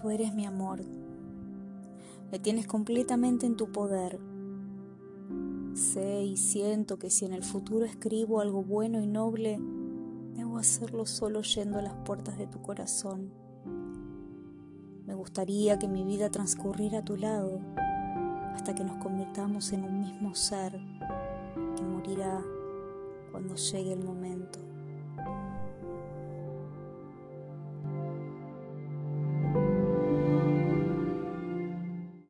Tú eres mi amor. Me tienes completamente en tu poder. Sé y siento que si en el futuro escribo algo bueno y noble, debo hacerlo solo yendo a las puertas de tu corazón. Me gustaría que mi vida transcurriera a tu lado hasta que nos convirtamos en un mismo ser que morirá cuando llegue el momento.